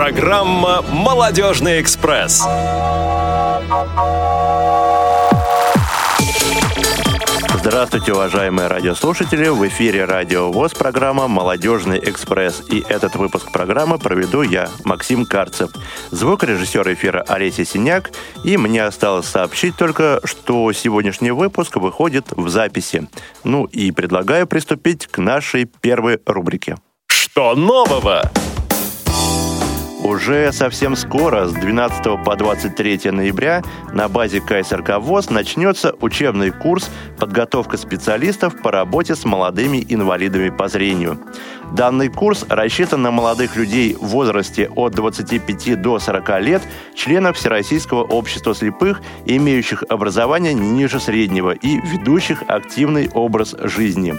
Программа «Молодежный экспресс». Здравствуйте, уважаемые радиослушатели! В эфире Радио ВОЗ программа «Молодежный экспресс». И этот выпуск программы проведу я, Максим Карцев, звукорежиссер эфира Олеся Синяк. И мне осталось сообщить только, что сегодняшний выпуск выходит в записи. Ну и предлагаю приступить к нашей первой рубрике. Что нового? Уже совсем скоро, с 12 по 23 ноября, на базе КСРК ВОЗ начнется учебный курс «Подготовка специалистов по работе с молодыми инвалидами по зрению». Данный курс рассчитан на молодых людей в возрасте от 25 до 40 лет, членов Всероссийского общества слепых, имеющих образование ниже среднего и ведущих активный образ жизни.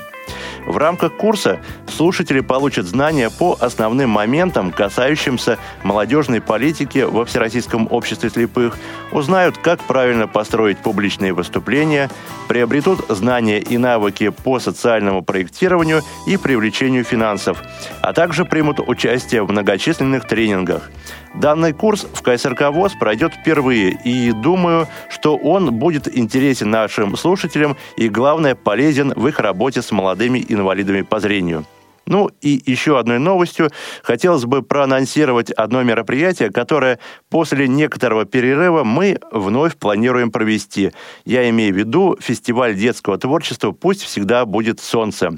В рамках курса слушатели получат знания по основным моментам, касающимся молодежной политики во Всероссийском обществе слепых, узнают, как правильно построить публичные выступления, приобретут знания и навыки по социальному проектированию и привлечению финансов, а также примут участие в многочисленных тренингах – Данный курс в КСРК ВОЗ пройдет впервые, и думаю, что он будет интересен нашим слушателям и, главное, полезен в их работе с молодыми инвалидами по зрению. Ну и еще одной новостью хотелось бы проанонсировать одно мероприятие, которое после некоторого перерыва мы вновь планируем провести. Я имею в виду фестиваль детского творчества «Пусть всегда будет солнце».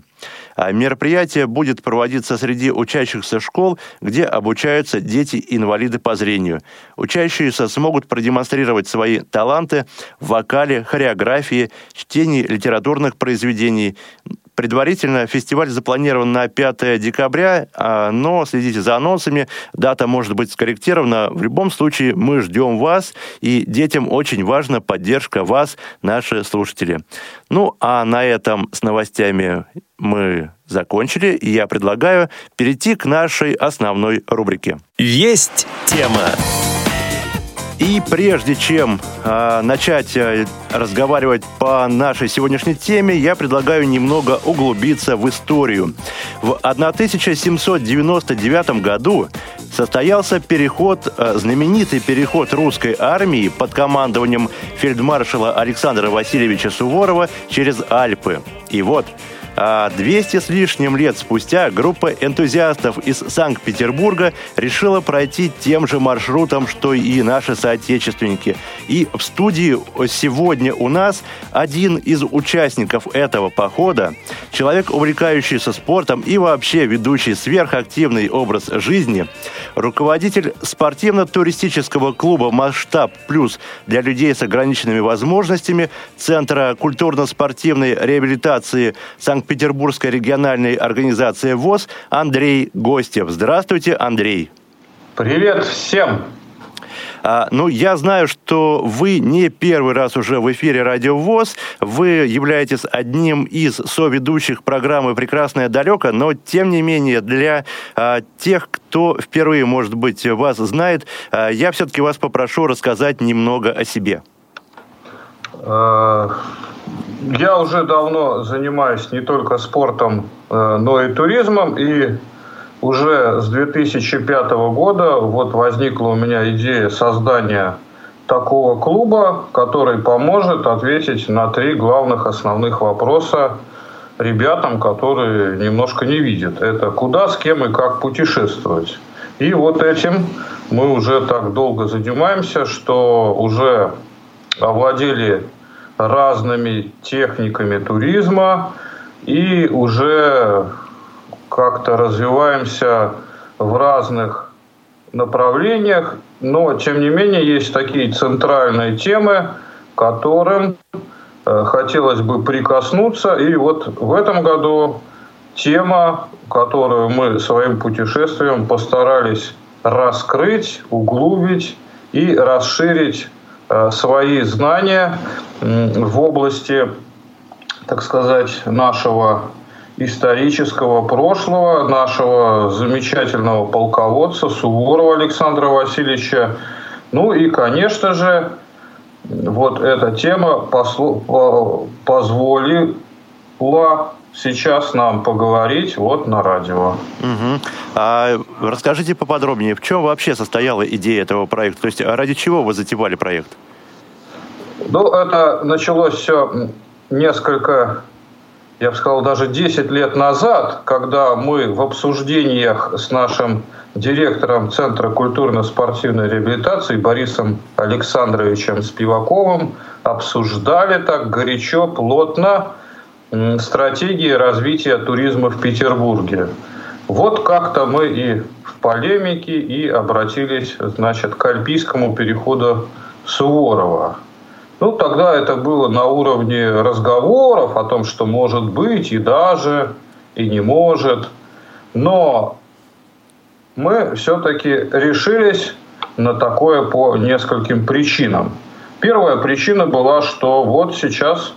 А мероприятие будет проводиться среди учащихся школ, где обучаются дети-инвалиды по зрению. Учащиеся смогут продемонстрировать свои таланты в вокале, хореографии, чтении литературных произведений, Предварительно фестиваль запланирован на 5 декабря, а, но следите за анонсами. Дата может быть скорректирована. В любом случае мы ждем вас, и детям очень важна поддержка вас, наши слушатели. Ну, а на этом с новостями мы закончили, и я предлагаю перейти к нашей основной рубрике. Есть тема. И прежде чем э, начать э, разговаривать по нашей сегодняшней теме, я предлагаю немного углубиться в историю. В 1799 году состоялся переход, э, знаменитый переход русской армии под командованием фельдмаршала Александра Васильевича Суворова через Альпы. И вот а 200 с лишним лет спустя группа энтузиастов из Санкт-Петербурга решила пройти тем же маршрутом, что и наши соотечественники. И в студии сегодня у нас один из участников этого похода, человек, увлекающийся спортом и вообще ведущий сверхактивный образ жизни, руководитель спортивно-туристического клуба «Масштаб Плюс» для людей с ограниченными возможностями Центра культурно-спортивной реабилитации Санкт Санкт-Петербургской региональной организации ВОЗ Андрей Гостев. Здравствуйте, Андрей. Привет всем. А, ну, я знаю, что вы не первый раз уже в эфире Радио ВОЗ. Вы являетесь одним из соведущих программы «Прекрасное далеко», но, тем не менее, для а, тех, кто впервые, может быть, вас знает, а, я все-таки вас попрошу рассказать немного о себе. Я уже давно занимаюсь не только спортом, э, но и туризмом. И уже с 2005 года вот возникла у меня идея создания такого клуба, который поможет ответить на три главных основных вопроса ребятам, которые немножко не видят. Это куда, с кем и как путешествовать. И вот этим мы уже так долго занимаемся, что уже овладели разными техниками туризма и уже как-то развиваемся в разных направлениях, но тем не менее есть такие центральные темы, которым э, хотелось бы прикоснуться. И вот в этом году тема, которую мы своим путешествием постарались раскрыть, углубить и расширить свои знания в области, так сказать, нашего исторического прошлого, нашего замечательного полководца Суворова Александра Васильевича. Ну и, конечно же, вот эта тема позволила сейчас нам поговорить вот на радио. Угу. А расскажите поподробнее, в чем вообще состояла идея этого проекта? То есть ради чего вы затевали проект? Ну, это началось все несколько, я бы сказал, даже 10 лет назад, когда мы в обсуждениях с нашим директором Центра культурно-спортивной реабилитации Борисом Александровичем Спиваковым обсуждали так горячо, плотно стратегии развития туризма в Петербурге. Вот как-то мы и в полемике и обратились, значит, к альпийскому переходу Суворова. Ну, тогда это было на уровне разговоров о том, что может быть и даже, и не может. Но мы все-таки решились на такое по нескольким причинам. Первая причина была, что вот сейчас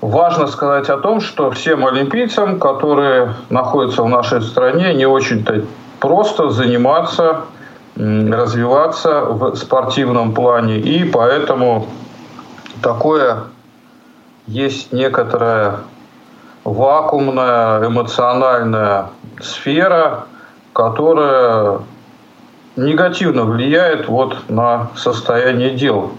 важно сказать о том, что всем олимпийцам, которые находятся в нашей стране, не очень-то просто заниматься, развиваться в спортивном плане. И поэтому такое есть некоторая вакуумная эмоциональная сфера, которая негативно влияет вот на состояние дел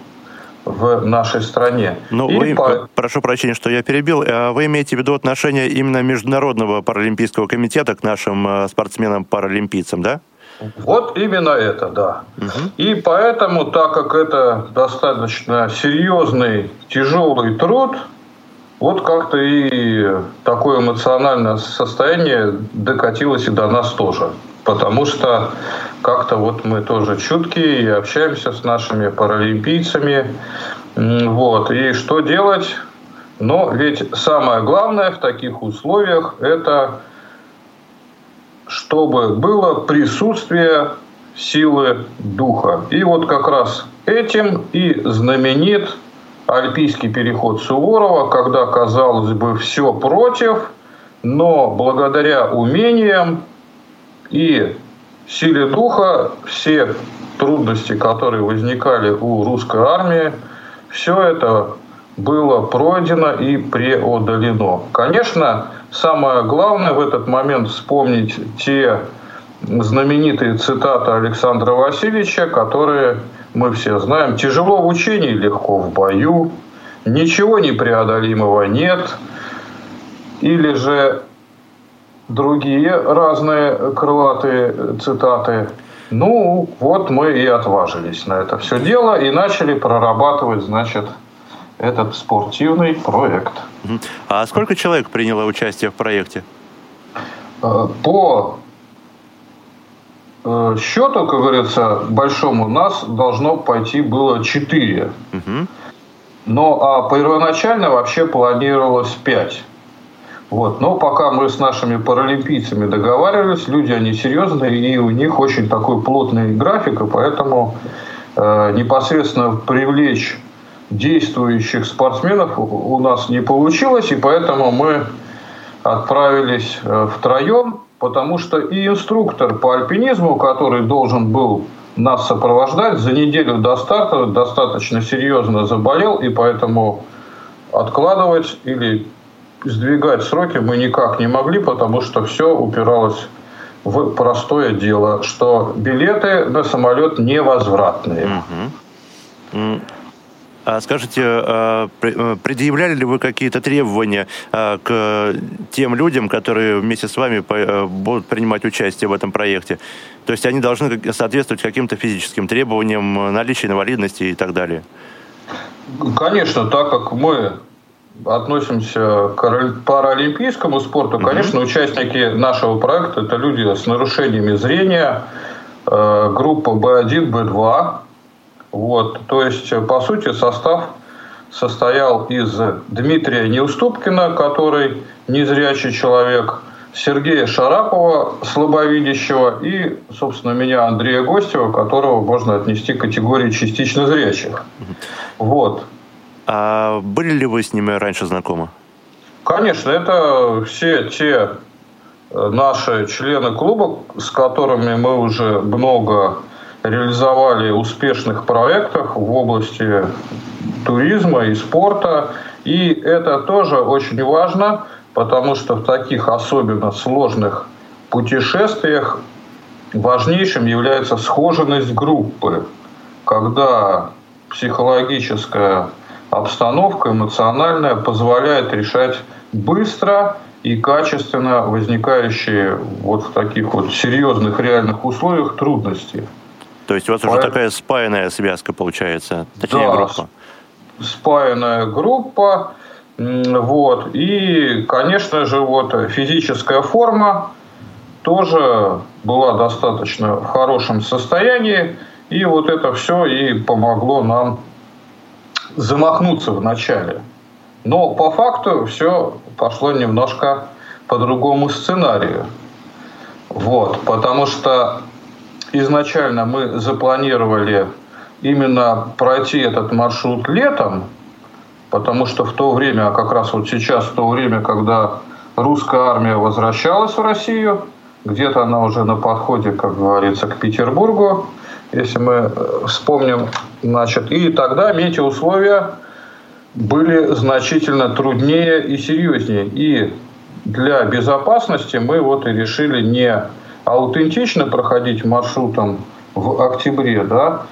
в нашей стране. Ну, вы, по... прошу прощения, что я перебил. А вы имеете в виду отношение именно Международного паралимпийского комитета к нашим э, спортсменам-паралимпийцам, да? Вот именно это, да. Угу. И поэтому, так как это достаточно серьезный, тяжелый труд, вот как-то и такое эмоциональное состояние докатилось и до нас тоже. Потому что как-то вот мы тоже чуткие и общаемся с нашими паралимпийцами. Вот. И что делать? Но ведь самое главное в таких условиях это чтобы было присутствие силы духа. И вот как раз этим и знаменит альпийский переход Суворова, когда, казалось бы, все против, но благодаря умениям и силе духа все трудности, которые возникали у русской армии, все это было пройдено и преодолено. Конечно, самое главное в этот момент вспомнить те знаменитые цитаты Александра Васильевича, которые мы все знаем. «Тяжело в учении, легко в бою», «Ничего непреодолимого нет», или же другие разные крылатые цитаты. Ну, вот мы и отважились на это все дело и начали прорабатывать, значит, этот спортивный проект. А сколько человек приняло участие в проекте? Э, по счету, как говорится, большому, нас должно пойти было 4. Угу. Но а первоначально вообще планировалось 5. Вот. Но пока мы с нашими паралимпийцами договаривались, люди они серьезные, и у них очень такой плотный график, и поэтому э, непосредственно привлечь действующих спортсменов у нас не получилось, и поэтому мы отправились э, втроем, потому что и инструктор по альпинизму, который должен был нас сопровождать, за неделю до старта достаточно серьезно заболел, и поэтому откладывать или сдвигать сроки мы никак не могли, потому что все упиралось в простое дело, что билеты на самолет невозвратные. А скажите, а, э, предъявляли ли вы какие-то требования а, к тем людям, которые вместе с вами э, будут принимать участие в этом проекте? То есть они должны соответствовать каким-то физическим требованиям, наличия инвалидности и так далее? Конечно, так как мы относимся к паралимпийскому спорту, mm-hmm. конечно, участники нашего проекта это люди с нарушениями зрения, э, группа B1, B2. Вот, то есть, по сути, состав состоял из Дмитрия Неуступкина, который незрячий человек, Сергея Шарапова, слабовидящего, и, собственно, меня, Андрея Гостева, которого можно отнести к категории частично зрячих. Вот. А были ли вы с ними раньше знакомы? Конечно, это все те э, наши члены клуба, с которыми мы уже много реализовали успешных проектов в области туризма и спорта. И это тоже очень важно, потому что в таких особенно сложных путешествиях важнейшим является схоженность группы, когда психологическая обстановка эмоциональная позволяет решать быстро и качественно возникающие вот в таких вот серьезных реальных условиях трудности. То есть у вас По... уже такая спаянная связка получается, точнее да, группа. спаянная группа, вот, и, конечно же, вот физическая форма тоже была достаточно в хорошем состоянии, и вот это все и помогло нам замахнуться в начале. Но по факту все пошло немножко по другому сценарию. Вот, потому что изначально мы запланировали именно пройти этот маршрут летом, потому что в то время, а как раз вот сейчас, в то время, когда русская армия возвращалась в Россию, где-то она уже на подходе, как говорится, к Петербургу, если мы э, вспомним, значит, и тогда метеоусловия были значительно труднее и серьезнее. И для безопасности мы вот и решили не аутентично проходить маршрутом в октябре, да,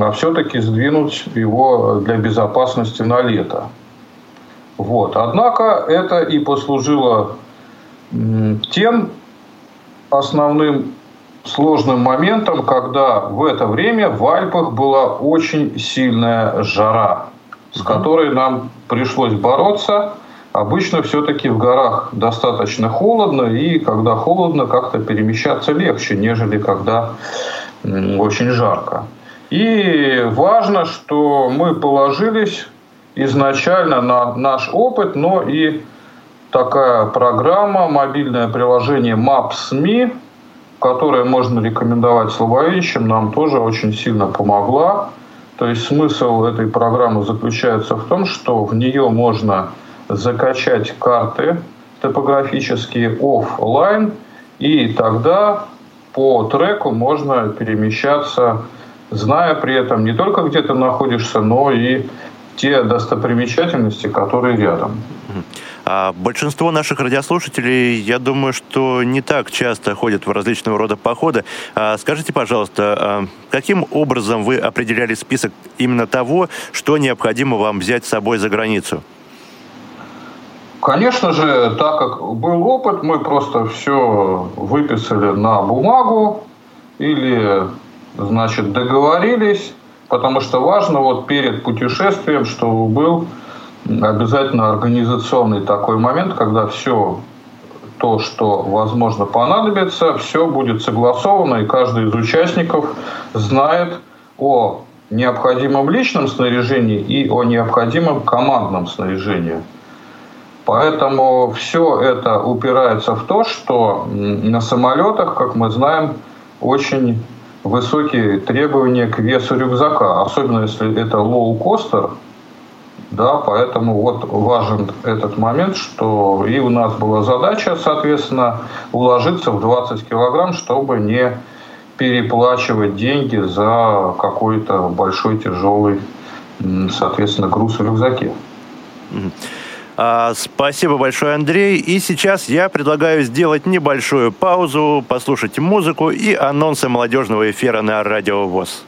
а все-таки сдвинуть его для безопасности на лето. Вот. Однако это и послужило тем основным сложным моментом, когда в это время в Альпах была очень сильная жара, с которой нам пришлось бороться. Обычно все-таки в горах достаточно холодно, и когда холодно, как-то перемещаться легче, нежели когда очень жарко. И важно, что мы положились изначально на наш опыт, но и такая программа, мобильное приложение Maps.me, которое можно рекомендовать слабовидящим, нам тоже очень сильно помогла. То есть смысл этой программы заключается в том, что в нее можно закачать карты топографические офлайн, и тогда по треку можно перемещаться зная при этом не только где ты находишься, но и те достопримечательности, которые рядом. А большинство наших радиослушателей, я думаю, что не так часто ходят в различного рода походы. А скажите, пожалуйста, а каким образом вы определяли список именно того, что необходимо вам взять с собой за границу? Конечно же, так как был опыт, мы просто все выписали на бумагу или значит, договорились, потому что важно вот перед путешествием, чтобы был обязательно организационный такой момент, когда все то, что, возможно, понадобится, все будет согласовано, и каждый из участников знает о необходимом личном снаряжении и о необходимом командном снаряжении. Поэтому все это упирается в то, что на самолетах, как мы знаем, очень высокие требования к весу рюкзака, особенно если это лоу-костер, да, поэтому вот важен этот момент, что и у нас была задача, соответственно, уложиться в 20 килограмм, чтобы не переплачивать деньги за какой-то большой тяжелый, соответственно, груз в рюкзаке. А, спасибо большое, Андрей. И сейчас я предлагаю сделать небольшую паузу, послушать музыку и анонсы молодежного эфира на Радио ВОЗ.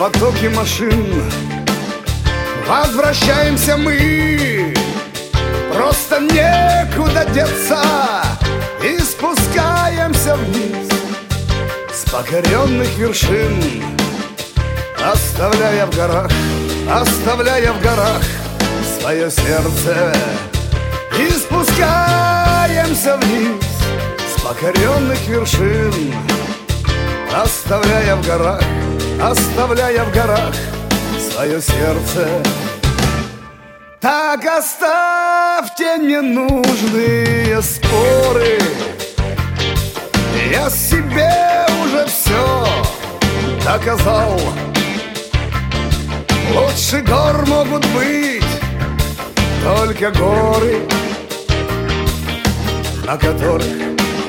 Потоки машин. Возвращаемся мы. Просто некуда деться. И спускаемся вниз С покоренных вершин Оставляя в горах Оставляя в горах Свое сердце. И спускаемся вниз С покоренных вершин Оставляя в горах Оставляя в горах свое сердце. Так оставьте ненужные споры. Я себе уже все доказал. Лучше гор могут быть только горы На которых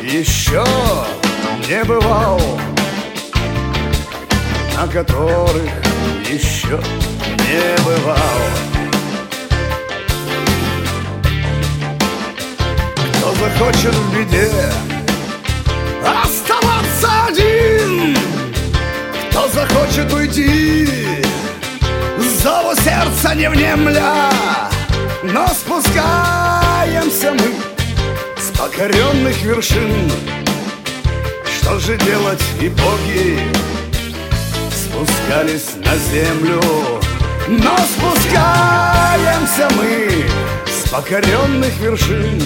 еще не бывал На которых еще не бывал Кто захочет в беде Оставаться один? Кто захочет уйти? Зову сердца не внемля Но спускаемся мы С покоренных вершин. Что же делать и боги Спускались на землю. Но спускаемся мы С покоренных вершин.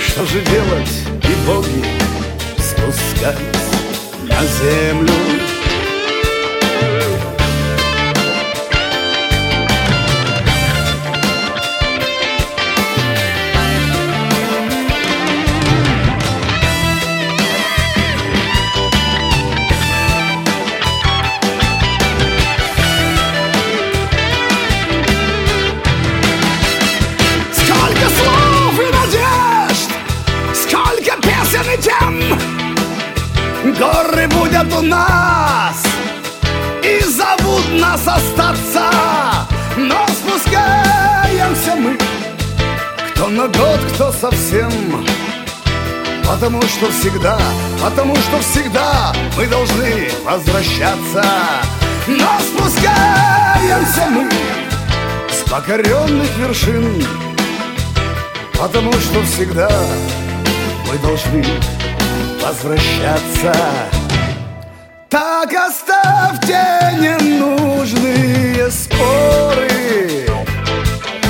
Что же делать и боги Спускались на землю Будут у нас И зовут нас остаться. Но спускаемся мы Кто на год, кто совсем. Потому что всегда, потому что всегда Мы должны возвращаться. Но спускаемся мы С покоренных вершин Потому что всегда мы должны возвращаться Так оставьте ненужные споры.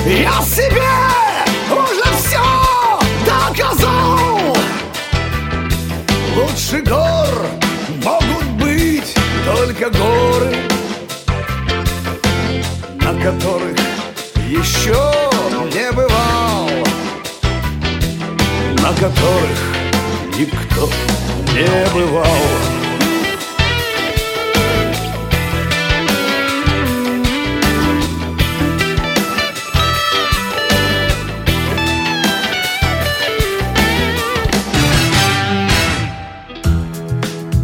Я себе уже все доказал. Лучше гор могут быть только горы На которых еще не бывал На которых никто не бывал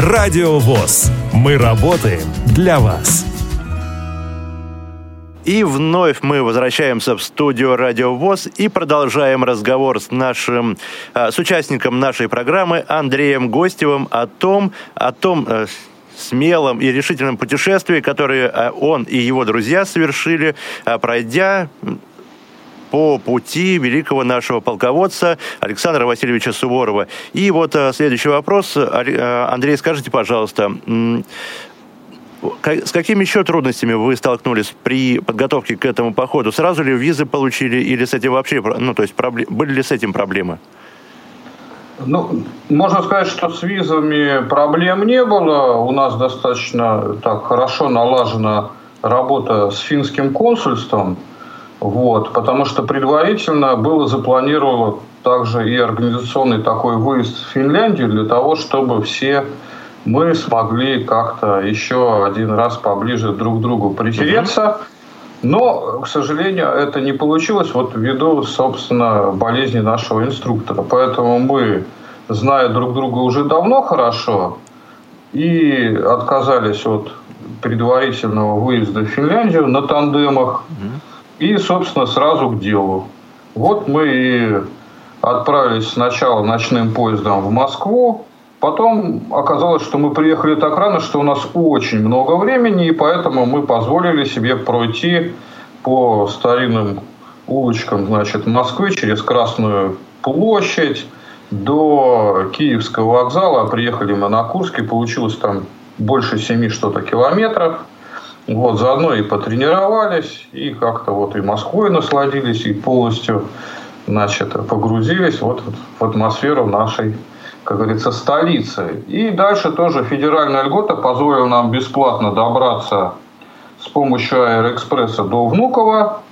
Радио ВОЗ. Мы работаем для вас. И вновь мы возвращаемся в студию Радио ВОЗ и продолжаем разговор с нашим, э, с участником нашей программы Андреем Гостевым о том, о том э, смелом и решительном путешествии, которое э, он и его друзья совершили, э, пройдя по пути великого нашего полководца Александра Васильевича Суворова. И вот э, следующий вопрос. Э, Андрей, скажите, пожалуйста, с какими еще трудностями вы столкнулись при подготовке к этому походу? Сразу ли визы получили или с этим вообще, ну, то есть были ли с этим проблемы? Ну, можно сказать, что с визами проблем не было. У нас достаточно так хорошо налажена работа с финским консульством. Вот, потому что предварительно было запланировано также и организационный такой выезд в Финляндию для того, чтобы все мы смогли как-то еще один раз поближе друг к другу притереться. Но, к сожалению, это не получилось вот ввиду, собственно, болезни нашего инструктора. Поэтому мы, зная друг друга уже давно хорошо, и отказались от предварительного выезда в Финляндию на тандемах. И, собственно, сразу к делу. Вот мы и отправились сначала ночным поездом в Москву, Потом оказалось, что мы приехали так рано, что у нас очень много времени, и поэтому мы позволили себе пройти по старинным улочкам значит, Москвы через Красную площадь, до Киевского вокзала, приехали мы на Курск, и получилось там больше семи что-то километров. Вот, заодно и потренировались, и как-то вот и Москвой насладились, и полностью, значит, погрузились вот в атмосферу нашей, как говорится, столицы. И дальше тоже федеральная льгота позволила нам бесплатно добраться с помощью Аэроэкспресса до Внуково,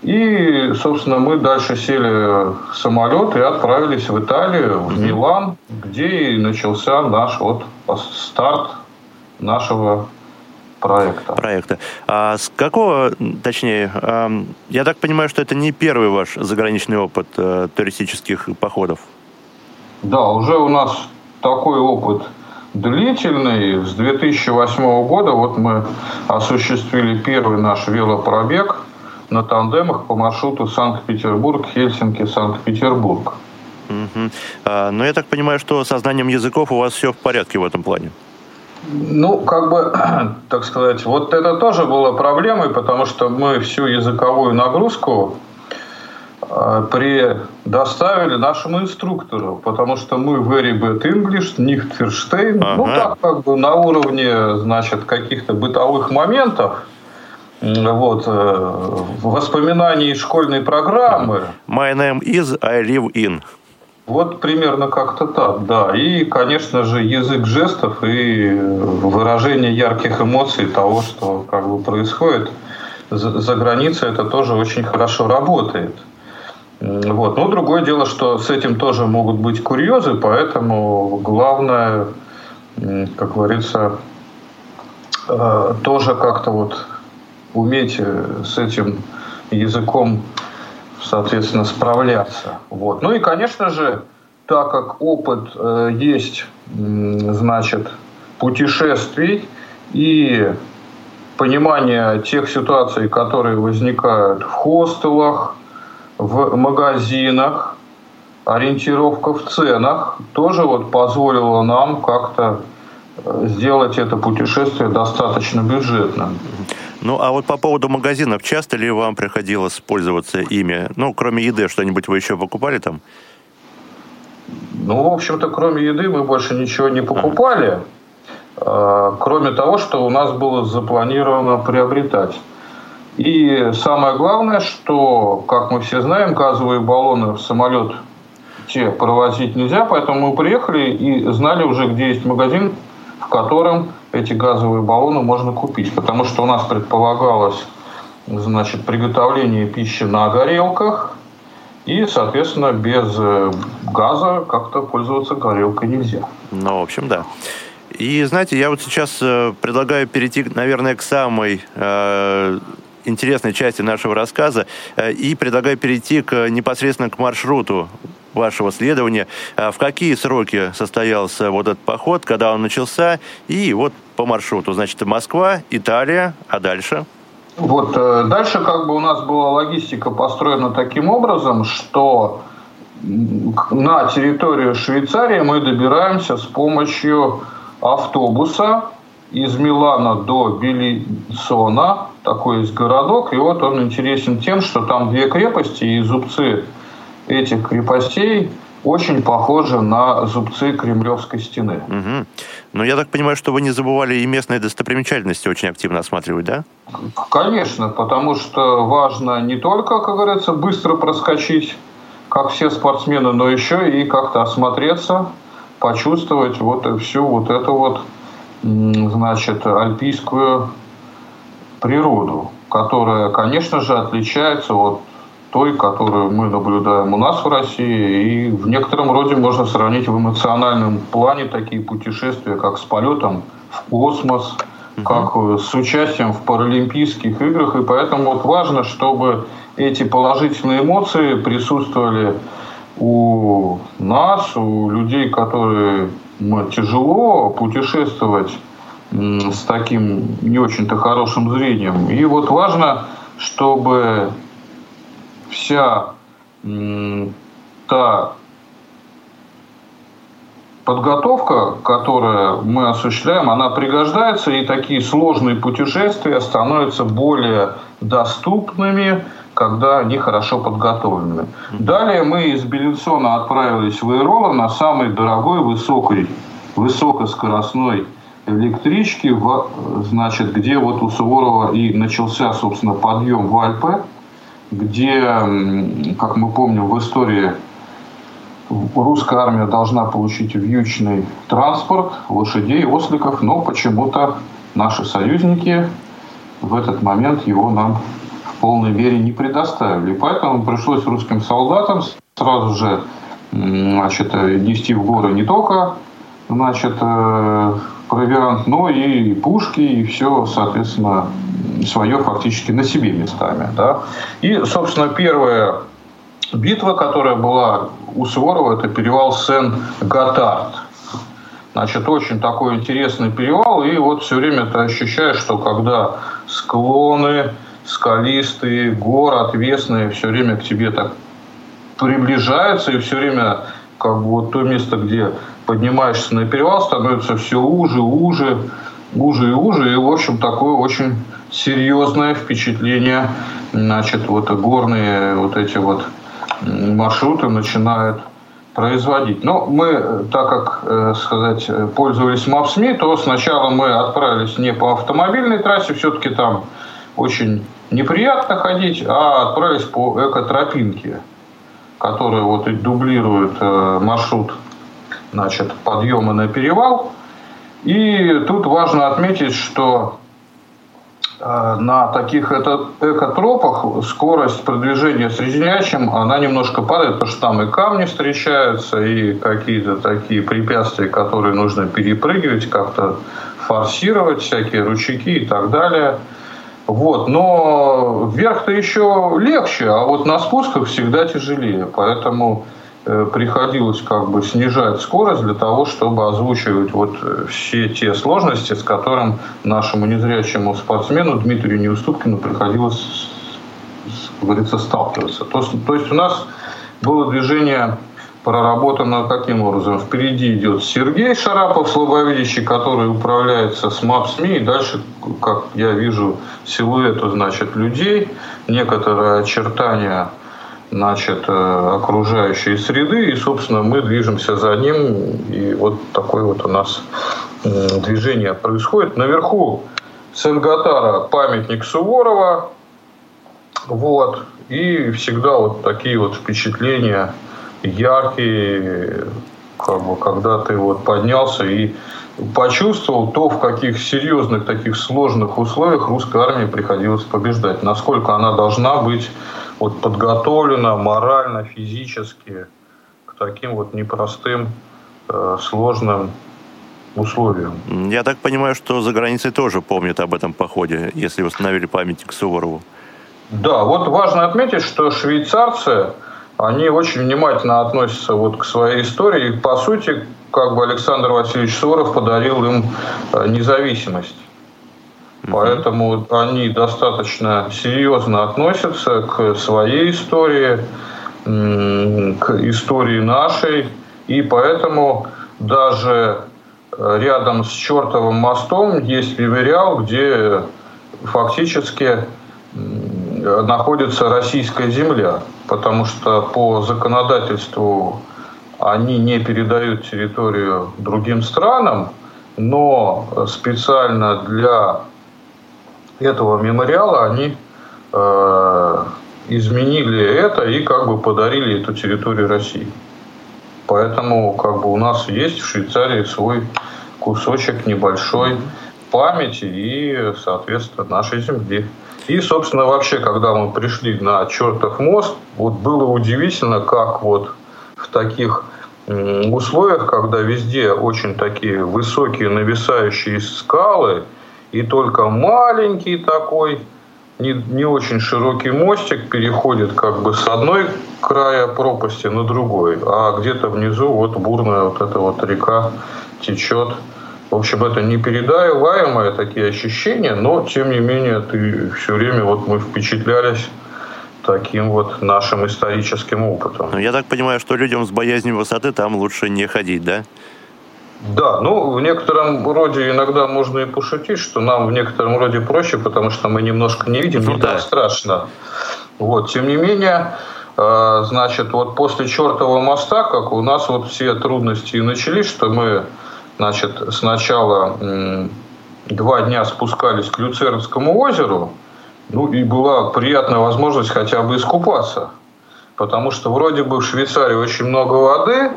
и, собственно, мы дальше сели в самолет и отправились в Италию, в Милан, где и начался наш вот старт нашего проекта. Проекта. А с какого, точнее, я так понимаю, что это не первый ваш заграничный опыт э, туристических походов? Да, уже у нас такой опыт длительный. С 2008 года вот мы осуществили первый наш велопробег – на тандемах по маршруту Санкт-Петербург, Хельсинки, Санкт-Петербург. Угу. А, но я так понимаю, что со знанием языков у вас все в порядке в этом плане. Ну, как бы, так сказать, вот это тоже было проблемой, потому что мы всю языковую нагрузку а, предоставили нашему инструктору, потому что мы very bad English, verstehen. Ну, ага. Ну, так как бы на уровне, значит, каких-то бытовых моментов, вот, э, воспоминаний школьной программы. My name is I live in. Вот примерно как-то так, да. И, конечно же, язык жестов и выражение ярких эмоций того, что как бы происходит за, границей, это тоже очень хорошо работает. Вот. Но другое дело, что с этим тоже могут быть курьезы, поэтому главное, как говорится, э, тоже как-то вот уметь э, с этим языком, соответственно, справляться. Вот. Ну и, конечно же, так как опыт э, есть, значит, путешествий и понимание тех ситуаций, которые возникают в хостелах, в магазинах, ориентировка в ценах, тоже вот позволило нам как-то э, сделать это путешествие достаточно бюджетным. Ну, а вот по поводу магазинов, часто ли вам приходилось пользоваться ими? Ну, кроме еды, что-нибудь вы еще покупали там? Ну, в общем-то, кроме еды мы больше ничего не покупали. Ага. Кроме того, что у нас было запланировано приобретать. И самое главное, что, как мы все знаем, газовые баллоны в самолет те провозить нельзя, поэтому мы приехали и знали уже, где есть магазин, в котором эти газовые баллоны можно купить. Потому что у нас предполагалось значит, приготовление пищи на горелках, и, соответственно, без э, газа как-то пользоваться горелкой нельзя. Ну, в общем, да. И, знаете, я вот сейчас э, предлагаю перейти, наверное, к самой э, интересной части нашего рассказа э, и предлагаю перейти к, непосредственно к маршруту вашего следования. А в какие сроки состоялся вот этот поход, когда он начался, и вот по маршруту. Значит, Москва, Италия, а дальше? Вот э, дальше как бы у нас была логистика построена таким образом, что на территорию Швейцарии мы добираемся с помощью автобуса из Милана до Белисона, такой есть городок, и вот он интересен тем, что там две крепости, и зубцы этих крепостей очень похожи на зубцы Кремлевской стены. Угу. Но я так понимаю, что вы не забывали и местные достопримечательности очень активно осматривать, да? Конечно, потому что важно не только, как говорится, быстро проскочить, как все спортсмены, но еще и как-то осмотреться, почувствовать вот всю вот эту вот, значит, альпийскую природу, которая, конечно же, отличается от той, которую мы наблюдаем у нас в России. И в некотором роде можно сравнить в эмоциональном плане такие путешествия, как с полетом в космос, как э, с участием в Паралимпийских играх. И поэтому вот важно, чтобы эти положительные эмоции присутствовали у нас, у людей, которые тяжело путешествовать с таким не очень-то хорошим зрением. И вот важно, чтобы вся та подготовка, которую мы осуществляем, она пригождается, и такие сложные путешествия становятся более доступными когда они хорошо подготовлены. Далее мы из Белинсона отправились в Ирола на самой дорогой высокой, высокоскоростной электричке, в, значит, где вот у Суворова и начался, собственно, подъем в Альпы, где, как мы помним в истории, русская армия должна получить вьючный транспорт, лошадей, осликов, но почему-то наши союзники в этот момент его нам в полной мере не предоставили. поэтому пришлось русским солдатам сразу же значит, нести в горы не только значит, провиант, но и пушки, и все, соответственно, свое фактически на себе местами. Да? И, собственно, первая битва, которая была у Суворова, это перевал Сен-Готард. Значит, очень такой интересный перевал, и вот все время ты ощущаешь, что когда склоны, скалистые, гор отвесные, все время к тебе так приближаются, и все время как бы вот то место, где поднимаешься на перевал, становится все уже, уже, уже и уже, и, в общем, такое очень серьезное впечатление, значит, вот горные вот эти вот маршруты начинают производить. Но мы, так как, э, сказать, пользовались Maps.me, то сначала мы отправились не по автомобильной трассе, все-таки там очень неприятно ходить, а отправились по экотропинке, которая вот и дублирует э, маршрут значит, подъема на перевал. И тут важно отметить, что Э, на таких экотропах скорость продвижения с резинячим, она немножко падает, потому что там и камни встречаются, и какие-то такие препятствия, которые нужно перепрыгивать, как-то форсировать, всякие ручейки и так далее. Вот. Но вверх-то еще легче, а вот на спусках всегда тяжелее. Поэтому Э, приходилось как бы снижать скорость для того, чтобы озвучивать вот э, все те сложности, с которым нашему незрячему спортсмену Дмитрию Неуступкину приходилось, как говорится, сталкиваться. То, то есть у нас было движение проработано каким образом? Впереди идет Сергей Шарапов, слабовидящий, который управляется с Maps.me, и дальше, как я вижу, силуэты, значит, людей, некоторые очертания значит, э, окружающей среды, и, собственно, мы движемся за ним, и вот такое вот у нас движение происходит. Наверху Сенгатара памятник Суворова, вот, и всегда вот такие вот впечатления яркие, как бы, когда ты вот поднялся и почувствовал то, в каких серьезных таких сложных условиях русской армии приходилось побеждать, насколько она должна быть вот подготовлена морально, физически к таким вот непростым, э, сложным условиям. Я так понимаю, что за границей тоже помнят об этом походе, если восстановили памятник Суворову. Да, вот важно отметить, что швейцарцы, они очень внимательно относятся вот к своей истории. И, по сути, как бы Александр Васильевич Суворов подарил им э, независимость. Поэтому они достаточно серьезно относятся к своей истории, к истории нашей. И поэтому даже э, рядом с чертовым мостом есть мемориал, где фактически находится российская земля, потому что по законодательству они не передают территорию другим странам, но специально для этого мемориала они э, изменили это и как бы подарили эту территорию России. Поэтому как бы у нас есть в Швейцарии свой кусочек небольшой памяти и, соответственно, нашей земли. И, собственно, вообще, когда мы пришли на чертов мост, вот было удивительно, как вот в таких условиях, когда везде очень такие высокие нависающие скалы, и только маленький такой, не, не очень широкий мостик переходит как бы с одной края пропасти на другой, а где-то внизу вот бурная вот эта вот река течет. В общем, это непередаваемые такие ощущения, но тем не менее ты все время вот мы впечатлялись таким вот нашим историческим опытом. Ну, я так понимаю, что людям с боязнью высоты там лучше не ходить, да? Да, ну в некотором роде иногда можно и пошутить, что нам в некотором роде проще, потому что мы немножко не видим, ну, не да. так страшно. Вот, тем не менее, э, значит, вот после чертового моста, как у нас вот все трудности и начались, что мы, значит, сначала два дня спускались к Люцернскому озеру, ну и была приятная возможность хотя бы искупаться. Потому что вроде бы в Швейцарии очень много воды,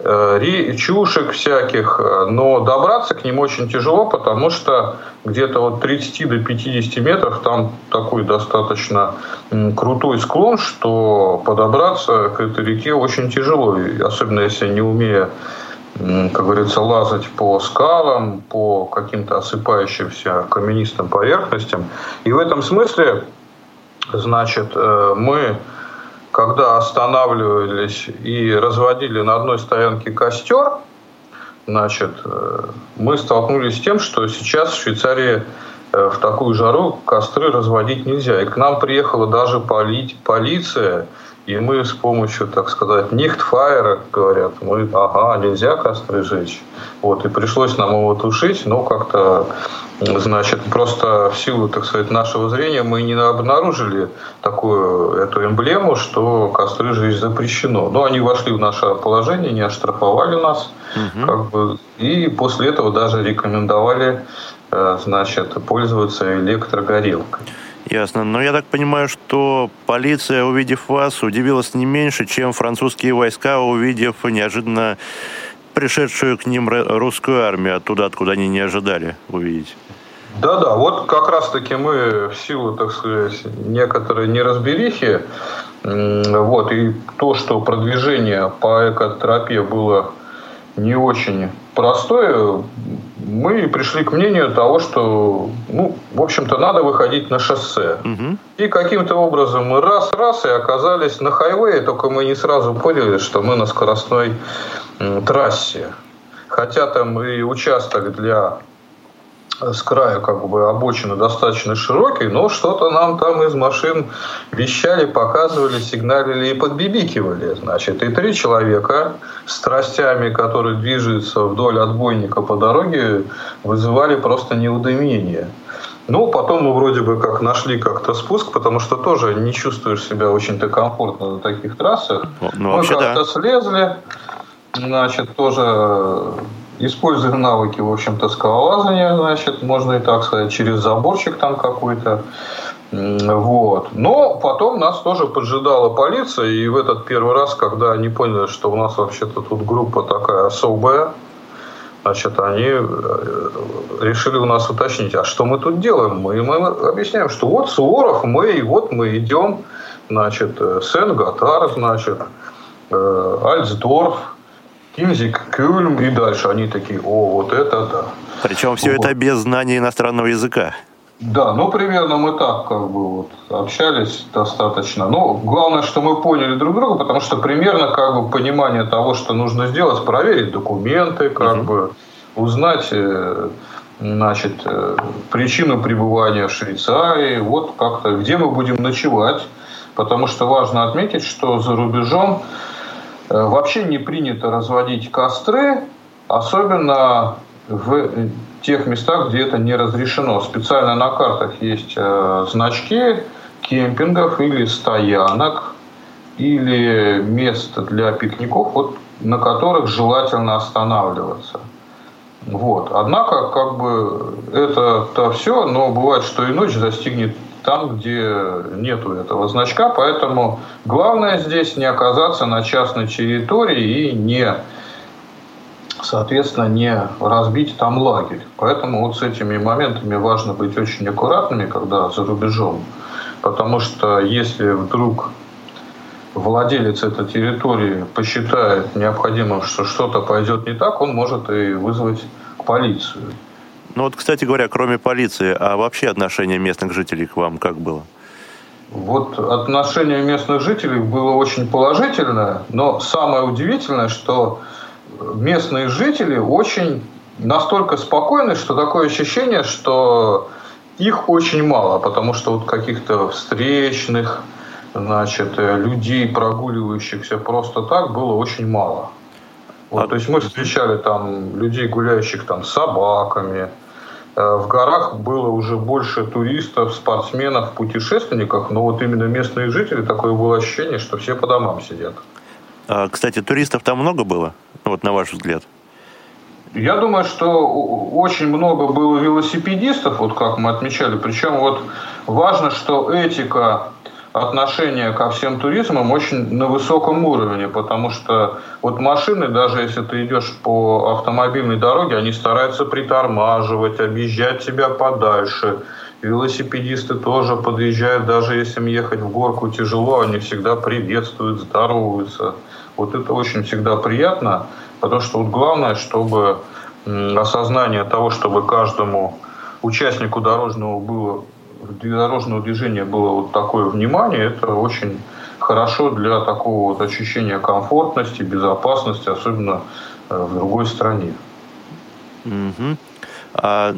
э, чушек всяких, э, но добраться к ним очень тяжело, потому что где-то от 30 до 50 метров там такой достаточно крутой склон, что подобраться к этой реке очень тяжело, особенно если не умея как говорится, лазать по скалам, по каким-то осыпающимся каменистым поверхностям. И в этом смысле, значит, э, мы, когда останавливались и разводили на одной стоянке костер, значит, э, мы столкнулись с тем, что сейчас в Швейцарии э, в такую жару костры разводить нельзя. И к нам приехала даже поли полиция, и мы с помощью, так сказать, нихтфайера, говорят, мы, ага, нельзя костры жечь. Вот, и пришлось нам его тушить, но как-то, значит, просто в силу, так сказать, нашего зрения мы не обнаружили такую эту эмблему, что костры жечь запрещено. Но они вошли в наше положение, не оштрафовали нас, угу. как бы, и после этого даже рекомендовали, э, значит, пользоваться электрогорелкой. Ясно. Но я так понимаю, что полиция, увидев вас, удивилась не меньше, чем французские войска, увидев неожиданно пришедшую к ним русскую армию оттуда, откуда они не ожидали увидеть. Да-да, вот как раз-таки мы в силу, так сказать, некоторой неразберихи, вот, и то, что продвижение по экотропе было не очень простое, мы пришли к мнению того, что, ну, в общем-то, надо выходить на шоссе. Угу. И каким-то образом мы раз-раз и оказались на хайвее, только мы не сразу поняли, что мы на скоростной трассе. Хотя там и участок для с краю как бы обочины достаточно широкий, но что-то нам там из машин вещали, показывали, сигналили и подбибикивали. Значит, и три человека с тростями, которые движутся вдоль отбойника по дороге, вызывали просто неудомение. Ну, потом мы вроде бы как нашли как-то спуск, потому что тоже не чувствуешь себя очень-то комфортно на таких трассах. Ну, мы как-то да. слезли, значит, тоже Используя навыки, в общем-то, скалолазания, значит, можно и так сказать, через заборчик там какой-то. Вот. Но потом нас тоже поджидала полиция, и в этот первый раз, когда они поняли, что у нас вообще-то тут группа такая особая, значит, они э, решили у нас уточнить, а что мы тут делаем? Мы, мы объясняем, что вот Суворов, мы, и вот мы идем, значит, э, Сен-Гатар, значит, э, Альцдорф, Кинзик, Кюльм и дальше. Они такие, о, вот это да. Причем все вот. это без знания иностранного языка. Да, ну примерно мы так как бы вот общались достаточно. Но главное, что мы поняли друг друга, потому что примерно как бы понимание того, что нужно сделать, проверить документы, как угу. бы узнать, э, значит, э, причину пребывания в Швейцарии, вот как-то где мы будем ночевать, потому что важно отметить, что за рубежом вообще не принято разводить костры, особенно в тех местах, где это не разрешено. Специально на картах есть э, значки кемпингов или стоянок, или мест для пикников, вот, на которых желательно останавливаться. Вот. Однако, как бы, это-то все, но бывает, что и ночь застигнет там, где нету этого значка. Поэтому главное здесь не оказаться на частной территории и не, соответственно, не разбить там лагерь. Поэтому вот с этими моментами важно быть очень аккуратными, когда за рубежом. Потому что если вдруг владелец этой территории посчитает необходимым, что что-то пойдет не так, он может и вызвать полицию. Ну вот, кстати говоря, кроме полиции, а вообще отношение местных жителей к вам как было? Вот отношение местных жителей было очень положительное, но самое удивительное, что местные жители очень настолько спокойны, что такое ощущение, что их очень мало, потому что вот каких-то встречных, значит, людей, прогуливающихся просто так, было очень мало. Вот, а... То есть мы встречали там людей, гуляющих там с собаками, Э, в горах было уже больше туристов, спортсменов, путешественников, но вот именно местные жители, такое было ощущение, что все по домам сидят. А, кстати, туристов там много было, вот на ваш взгляд? Я думаю, что очень много было велосипедистов, вот как мы отмечали. Причем вот важно, что этика отношения ко всем туризмам очень на высоком уровне, потому что вот машины, даже если ты идешь по автомобильной дороге, они стараются притормаживать, объезжать тебя подальше. Велосипедисты тоже подъезжают, даже если им ехать в горку тяжело, они всегда приветствуют, здороваются. Вот это очень всегда приятно, потому что вот главное, чтобы осознание того, чтобы каждому участнику дорожного было дорожного движения было вот такое внимание, это очень хорошо для такого вот ощущения комфортности, безопасности, особенно э, в другой стране. Угу. А,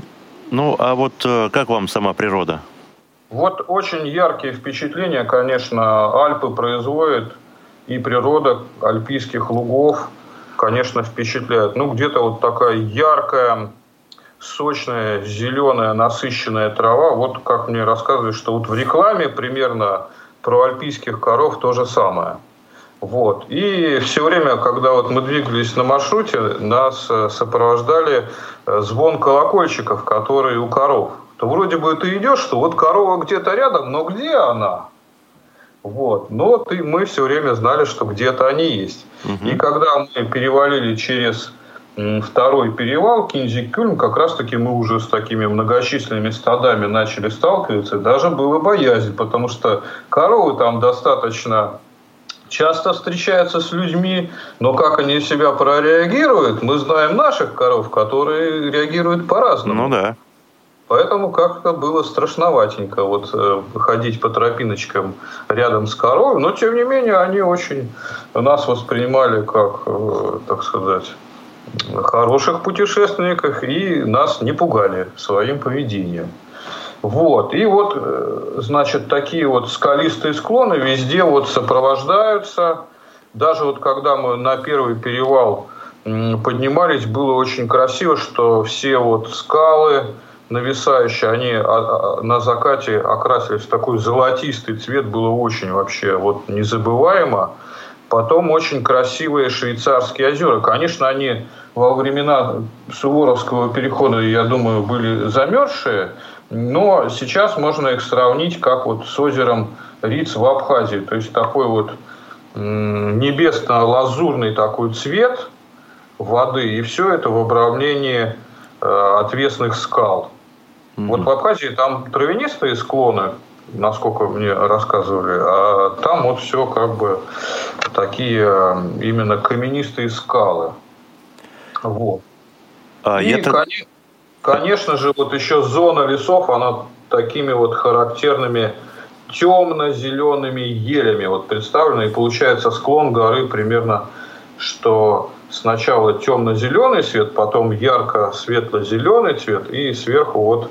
ну, а вот э, как вам сама природа? Вот очень яркие впечатления, конечно, Альпы производят, и природа альпийских лугов, конечно, впечатляет. Ну, где-то вот такая яркая, сочная, зеленая, насыщенная трава. Вот как мне рассказывают, что вот в рекламе примерно про альпийских коров то же самое. Вот. И все время, когда вот мы двигались на маршруте, нас э, сопровождали э, звон колокольчиков, которые у коров. То вроде бы ты идешь, что вот корова где-то рядом, но где она? Вот. Но ты, мы все время знали, что где-то они есть. Угу. И когда мы перевалили через второй перевал Кинзик-Кюльн, как раз-таки мы уже с такими многочисленными стадами начали сталкиваться. Даже было боязнь, потому что коровы там достаточно часто встречаются с людьми, но как они себя прореагируют, мы знаем наших коров, которые реагируют по-разному. Ну да. Поэтому как-то было страшноватенько вот э, ходить по тропиночкам рядом с коровой, но тем не менее они очень нас воспринимали как, э, так сказать, хороших путешественниках и нас не пугали своим поведением. Вот. И вот, э, значит, такие вот скалистые склоны везде вот сопровождаются. Даже вот когда мы на первый перевал поднимались, было очень красиво, что все вот скалы нависающие, они а, а, на закате окрасились в такой золотистый цвет, было очень вообще вот незабываемо. Потом очень красивые швейцарские озера. Конечно, они во времена Суворовского перехода, я думаю, были замерзшие, но сейчас можно их сравнить как вот с озером Риц в Абхазии. То есть такой вот небесно-лазурный такой цвет воды, и все это в обрамлении э, отвесных скал. Mm-hmm. Вот в Абхазии там травянистые склоны, насколько мне рассказывали, а там вот все как бы такие э, именно каменистые скалы. Вот. А, И, это... конечно, конечно же, вот еще зона лесов, она такими вот характерными темно-зелеными елями вот представлена. И получается склон горы примерно, что сначала темно-зеленый цвет, потом ярко-светло-зеленый цвет, и сверху вот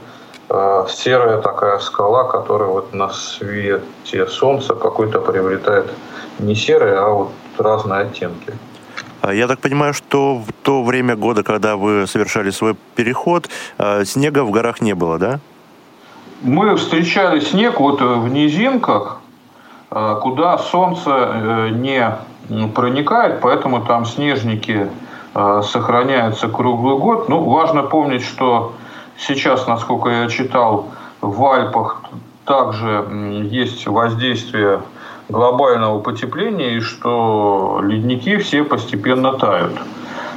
э, серая такая скала, которая вот на свете солнца какой-то приобретает не серый, а вот разные оттенки. А я так понимаю, что в то время года, когда вы совершали свой переход, э, снега в горах не было, да? Мы встречали снег вот в низинках, э, куда солнце э, не проникает, поэтому там снежники сохраняются круглый год. Ну, важно помнить, что сейчас, насколько я читал, в Альпах также есть воздействие глобального потепления и что ледники все постепенно тают.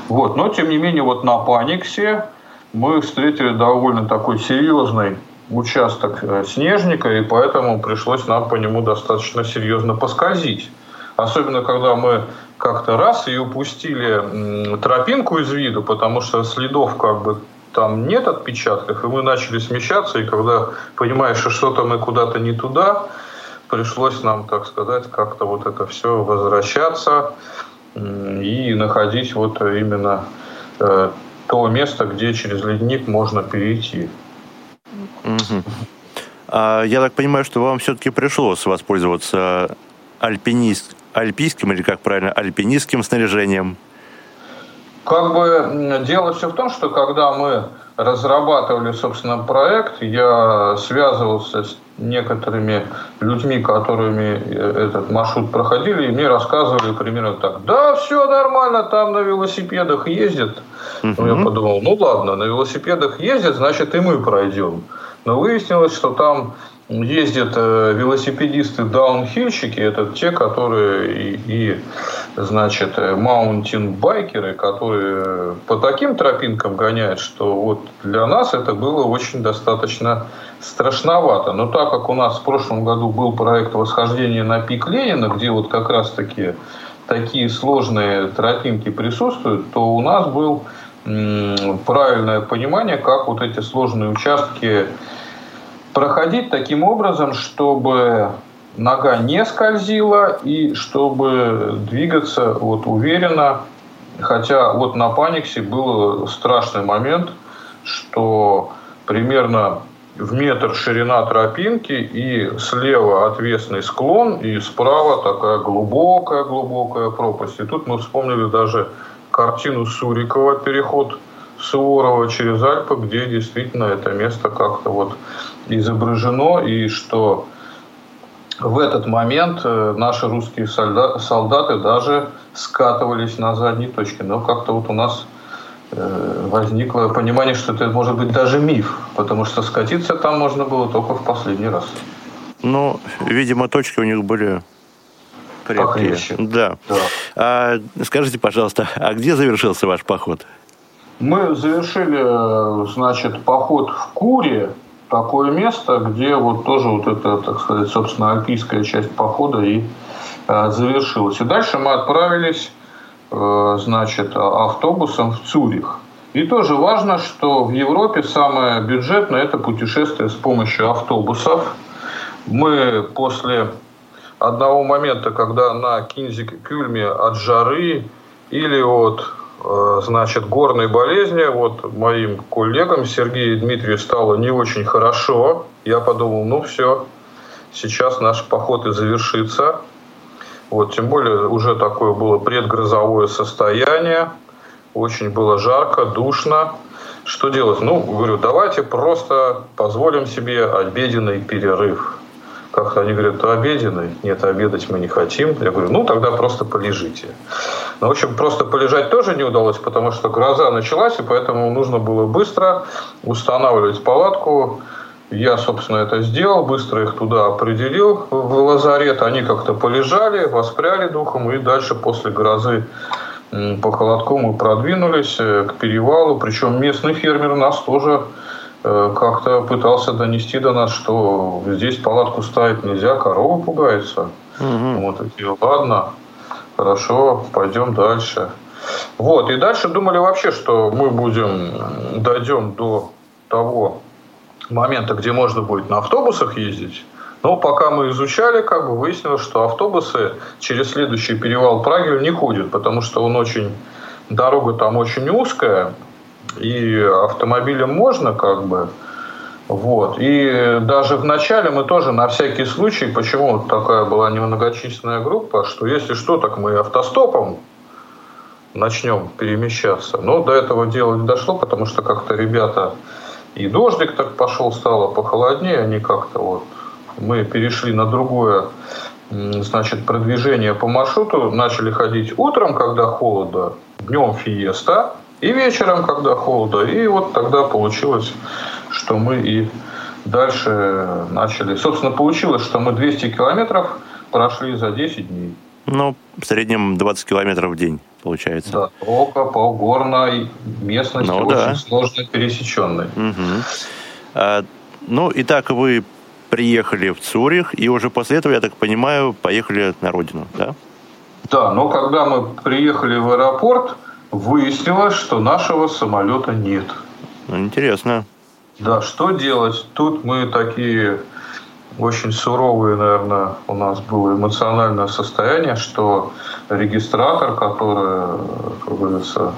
Вот. Но, тем не менее, вот на Паниксе мы встретили довольно такой серьезный участок э, снежника, и поэтому пришлось нам по нему достаточно серьезно поскользить. Особенно, когда мы как-то раз и упустили тропинку из виду, потому что следов как бы там нет отпечатков, и мы начали смещаться, и когда понимаешь, что что-то мы куда-то не туда, пришлось нам, так сказать, как-то вот это все возвращаться и находить вот именно э, то место, где через ледник можно перейти. Угу. А, я так понимаю, что вам все-таки пришлось воспользоваться альпинист, альпийским или как правильно, альпинистским снаряжением? Как бы дело все в том, что когда мы разрабатывали, собственно, проект, я связывался с некоторыми людьми, которыми э, этот маршрут проходили, и мне рассказывали примерно так. Да, все нормально, там на велосипедах ездят. Uh-huh. Ну, я подумал, ну ладно, на велосипедах ездят, значит и мы пройдем. Но выяснилось, что там ездят э, велосипедисты даунхильщики, это те, которые и, и значит, маунтин-байкеры, которые по таким тропинкам гоняют, что вот для нас это было очень достаточно страшновато. Но так как у нас в прошлом году был проект восхождения на пик Ленина, где вот как раз таки такие сложные тропинки присутствуют, то у нас был правильное понимание, как вот эти сложные участки проходить таким образом, чтобы нога не скользила и чтобы двигаться вот уверенно. Хотя вот на Паниксе был страшный момент, что примерно в метр ширина тропинки и слева отвесный склон и справа такая глубокая-глубокая пропасть. И тут мы вспомнили даже картину Сурикова «Переход Суворова через Альпы», где действительно это место как-то вот изображено, и что в этот момент э, наши русские солдаты даже скатывались на задние точки. Но как-то вот у нас э, возникло понимание, что это может быть даже миф, потому что скатиться там можно было только в последний раз. Ну, видимо, точки у них были крепкие. Да. да. А, скажите, пожалуйста, а где завершился ваш поход? Мы завершили, значит, поход в Куре, такое место, где вот тоже вот эта, так сказать, собственно, альпийская часть похода и э, завершилась. И дальше мы отправились, э, значит, автобусом в Цюрих. И тоже важно, что в Европе самое бюджетное – это путешествие с помощью автобусов. Мы после одного момента, когда на Кинзик-Кюльме от жары или от значит, горной болезни. Вот моим коллегам Сергею и Дмитрию стало не очень хорошо. Я подумал, ну все, сейчас наш поход и завершится. Вот, тем более уже такое было предгрозовое состояние. Очень было жарко, душно. Что делать? Ну, говорю, давайте просто позволим себе обеденный перерыв. Как-то они говорят, обеденный? Нет, обедать мы не хотим. Я говорю, ну тогда просто полежите. Ну, в общем, просто полежать тоже не удалось, потому что гроза началась, и поэтому нужно было быстро устанавливать палатку. Я, собственно, это сделал, быстро их туда определил в лазарет. Они как-то полежали, воспряли духом, и дальше после грозы по холодку мы продвинулись э, к перевалу. Причем местный фермер нас тоже как-то пытался донести до нас, что здесь палатку ставить нельзя, корова пугается. Угу. Вот такие, ладно, хорошо, пойдем дальше. Вот, и дальше думали вообще, что мы будем, дойдем до того момента, где можно будет на автобусах ездить. Но пока мы изучали, как бы выяснилось, что автобусы через следующий перевал Праги не ходят, потому что он очень, дорога там очень узкая, и автомобилем можно как бы. Вот. И даже в начале мы тоже на всякий случай, почему такая была немногочисленная группа, что если что, так мы автостопом начнем перемещаться. Но до этого дела не дошло, потому что как-то ребята и дождик так пошел, стало похолоднее, они как-то вот мы перешли на другое значит, продвижение по маршруту, начали ходить утром, когда холодно, днем фиеста, и вечером, когда холодно. И вот тогда получилось, что мы и дальше начали. Собственно, получилось, что мы 200 километров прошли за 10 дней. Ну, в среднем 20 километров в день получается. Да, только по горной местности, ну, очень да. сложно пересеченной. Угу. А, ну, и так вы приехали в Цюрих, и уже после этого, я так понимаю, поехали на родину, да? Да, но когда мы приехали в аэропорт, выяснилось, что нашего самолета нет. Ну, интересно. Да, что делать? Тут мы такие очень суровые, наверное, у нас было эмоциональное состояние, что регистратор, который, как говорится,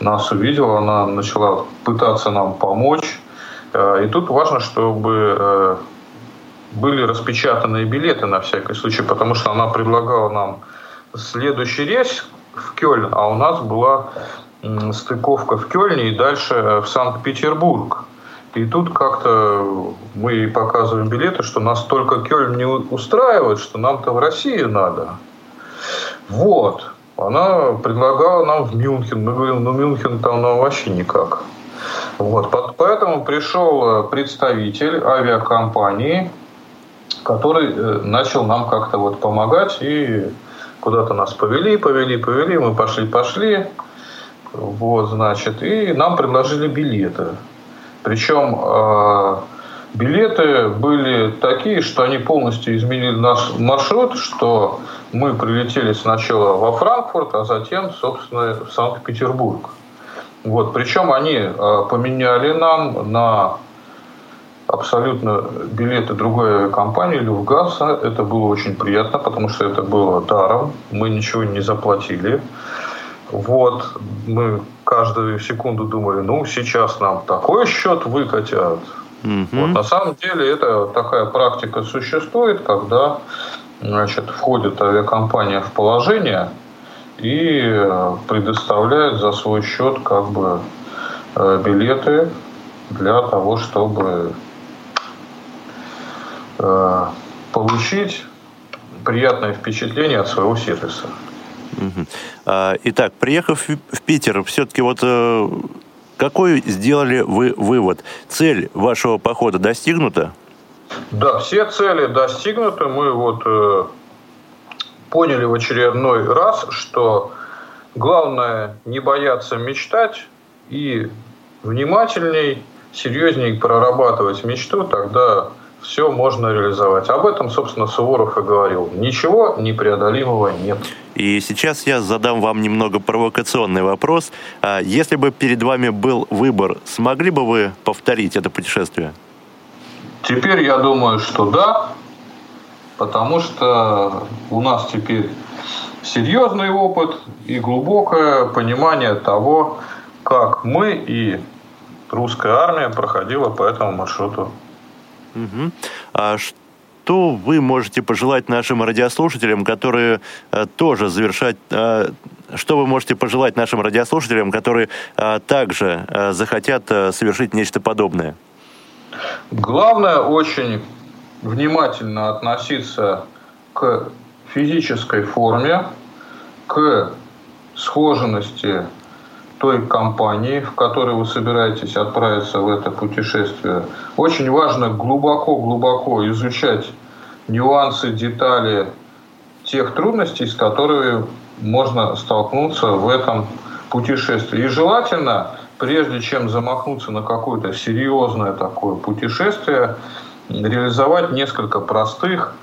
нас увидела, она начала пытаться нам помочь. Э, и тут важно, чтобы э, были распечатанные билеты на всякий случай, потому что она предлагала нам следующий рейс в Кёльн, а у нас была стыковка в Кёльне и дальше в Санкт-Петербург. И тут как-то мы показываем билеты, что нас только Кёльн не устраивает, что нам-то в Россию надо. Вот. Она предлагала нам в Мюнхен. Мы говорим, ну Мюнхен там нам вообще никак. Вот. Поэтому пришел представитель авиакомпании, который э, начал нам как-то вот помогать и куда-то нас повели, повели, повели, мы пошли, пошли, вот, значит, и нам предложили билеты. Причем э, билеты были такие, что они полностью изменили наш маршрут, что мы прилетели сначала во Франкфурт, а затем, собственно, в Санкт-Петербург. Вот, причем они э, поменяли нам на абсолютно билеты другой компании, Люфганса. Это было очень приятно, потому что это было даром. Мы ничего не заплатили. Вот, мы каждую секунду думали, ну, сейчас нам такой счет выкатят. mm Вот, на самом деле это такая практика существует, когда значит, входит авиакомпания в положение и предоставляет за свой счет как бы э, билеты для того, чтобы э, получить приятное впечатление от своего сервиса. А, итак, приехав в Питер, все-таки вот э, какой сделали вы вывод? Цель вашего похода достигнута? Да, все цели достигнуты. Мы вот э, поняли в очередной раз, что главное не бояться мечтать и внимательней, серьезней прорабатывать мечту, тогда все можно реализовать. Об этом, собственно, Суворов и говорил. Ничего непреодолимого нет. И сейчас я задам вам немного провокационный вопрос. А если бы перед вами был выбор, смогли бы вы повторить это путешествие? Теперь я думаю, что да, потому что у нас теперь серьезный опыт и глубокое понимание того, как мы и русская армия проходила по этому маршруту. Угу. А что вы можете пожелать нашим радиослушателям, которые а, тоже завершать... А, что вы можете пожелать нашим радиослушателям, которые а, также а, захотят а, совершить нечто подобное? Главное очень внимательно относиться к физической форме, к схоженности той компании, в которой вы собираетесь отправиться в это путешествие. Очень важно глубоко-глубоко изучать нюансы, детали тех трудностей, с которыми можно столкнуться в этом путешествии. И желательно, прежде чем замахнуться на какое-то серьезное такое путешествие, реализовать несколько простых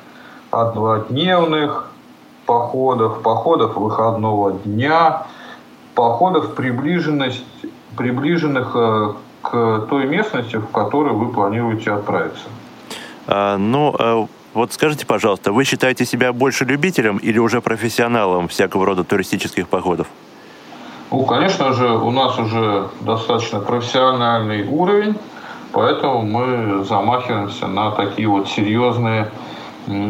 однодневных походов, походов выходного дня – походов, приближенность, приближенных э, к той местности, в которую вы планируете отправиться. А, ну, а вот скажите, пожалуйста, вы считаете себя больше любителем или уже профессионалом всякого рода туристических походов? Ну, конечно же, у нас уже достаточно профессиональный уровень, поэтому мы замахиваемся на такие вот серьезные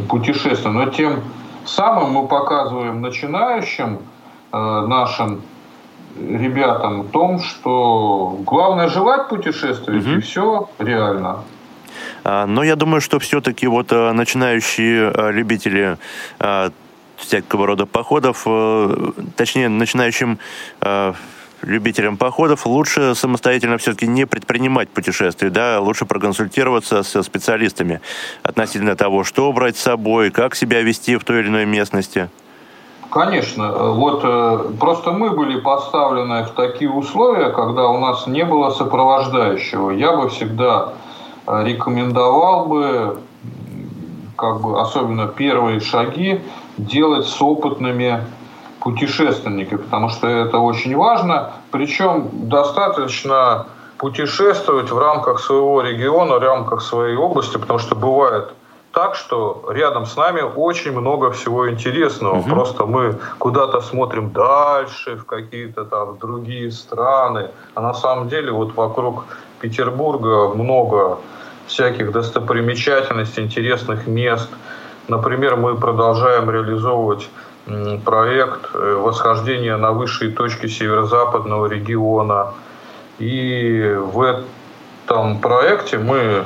путешествия. Но тем самым мы показываем начинающим э, нашим ребятам в том, что главное желать путешествовать, угу. и все реально. А, но я думаю, что все-таки вот а, начинающие а, любители всякого рода походов, точнее, начинающим любителям походов лучше самостоятельно все-таки не предпринимать путешествия, да, лучше проконсультироваться со специалистами относительно того, что брать с собой, как себя вести в той или иной местности. Конечно. Вот э, просто мы были поставлены в такие условия, когда у нас не было сопровождающего. Я бы всегда э, рекомендовал бы, как бы, особенно первые шаги, делать с опытными путешественниками, потому что это очень важно. Причем достаточно путешествовать в рамках своего региона, в рамках своей области, потому что бывает – так, что рядом с нами очень много всего интересного. Угу. Просто мы куда-то смотрим дальше, в какие-то там другие страны. А на самом деле вот вокруг Петербурга много всяких достопримечательностей, интересных мест. Например, мы продолжаем реализовывать проект э, восхождения на высшие точки северо-западного региона. И в этом проекте мы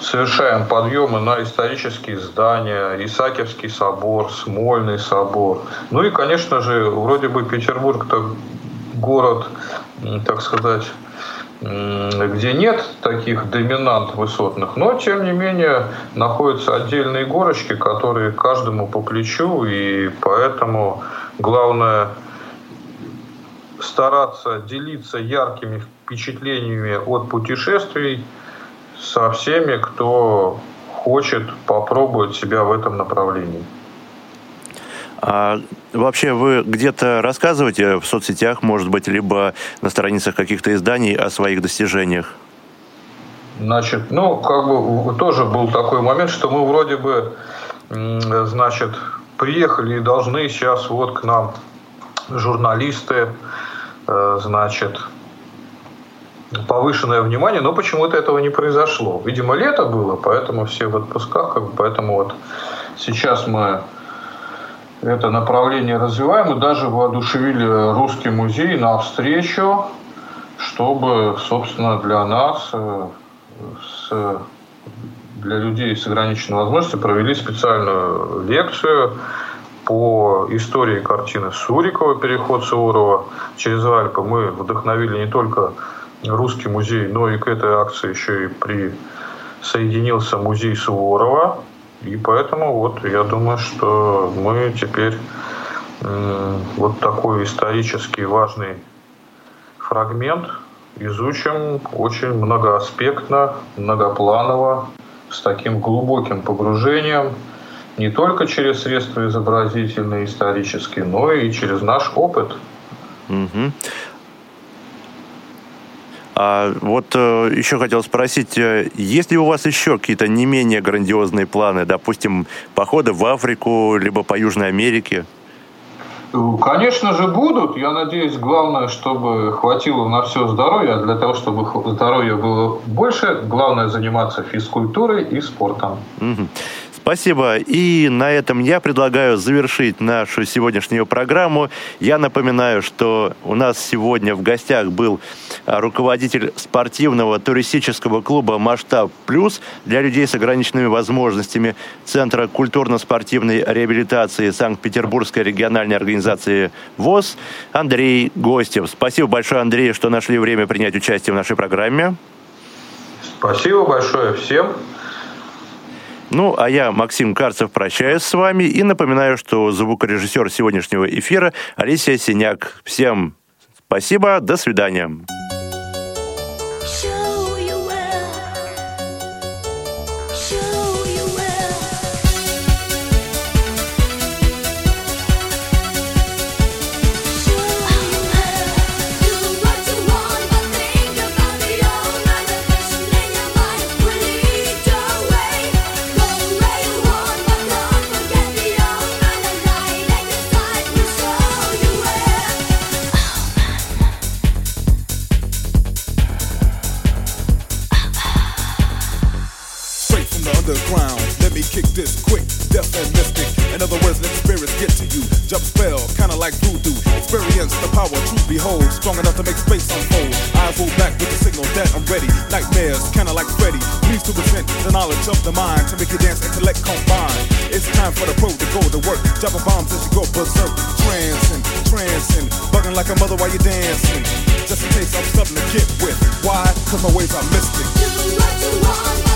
совершаем подъемы на исторические здания, Исаакиевский собор, Смольный собор. Ну и, конечно же, вроде бы Петербург-то город, так сказать, где нет таких доминант высотных, но тем не менее находятся отдельные горочки, которые каждому по плечу, и поэтому главное стараться делиться яркими впечатлениями от путешествий со всеми, кто хочет попробовать себя в этом направлении. А вообще вы где-то рассказываете в соцсетях, может быть, либо на страницах каких-то изданий о своих достижениях? Значит, ну, как бы тоже был такой момент, что мы вроде бы, значит, приехали и должны сейчас вот к нам журналисты, э, значит, повышенное внимание, но почему-то этого не произошло. Видимо, лето было, поэтому все в отпусках, как бы, поэтому вот сейчас мы это направление развиваем и даже воодушевили русский музей на встречу, чтобы, собственно, для нас, э, с, для людей с ограниченной возможностью провели специальную лекцию по истории картины Сурикова «Переход Суворова через Альпы». Мы вдохновили не только русский музей, но и к этой акции еще и присоединился музей Суворова, и поэтому вот я думаю, что мы теперь вот такой исторически важный фрагмент изучим очень многоаспектно, многопланово, с таким глубоким погружением, не только через средства изобразительные, исторические, но и через наш опыт. Угу. А вот э, еще хотел спросить, э, есть ли у вас еще какие-то не менее грандиозные планы, допустим, походы в Африку, либо по Южной Америке? Конечно же будут. Я надеюсь, главное, чтобы хватило на все здоровье. А для того, чтобы здоровья было больше, главное заниматься физкультурой и спортом. Угу. Спасибо. И на этом я предлагаю завершить нашу сегодняшнюю программу. Я напоминаю, что у нас сегодня в гостях был а, руководитель спортивного туристического клуба «Масштаб Плюс» для людей с ограниченными возможностями Центра культурно-спортивной реабилитации Санкт-Петербургской региональной организации ВОЗ Андрей Гостев. Спасибо большое, Андрей, что нашли время принять участие в нашей программе. Спасибо большое всем. Ну, а я, Максим Карцев, прощаюсь с вами и напоминаю, что звукорежиссер сегодняшнего эфира Алисия Синяк. Всем спасибо, до свидания. kick this quick, deaf and mystic. In other words, let spirits get to you. Jump spell, kinda like voodoo. Experience the power, truth behold. Strong enough to make space unfold. I roll back with the signal that I'm ready. Nightmares, kinda like Freddy. Needs to present the knowledge of the mind to make you dance intellect combine. It's time for the pro to go to work. Dropping bombs as you go berserk. Trancing, trancing. Bugging like a mother while you're dancing. Just in case I'm something to get with. Why? Cause my ways are mystic. Do what you want.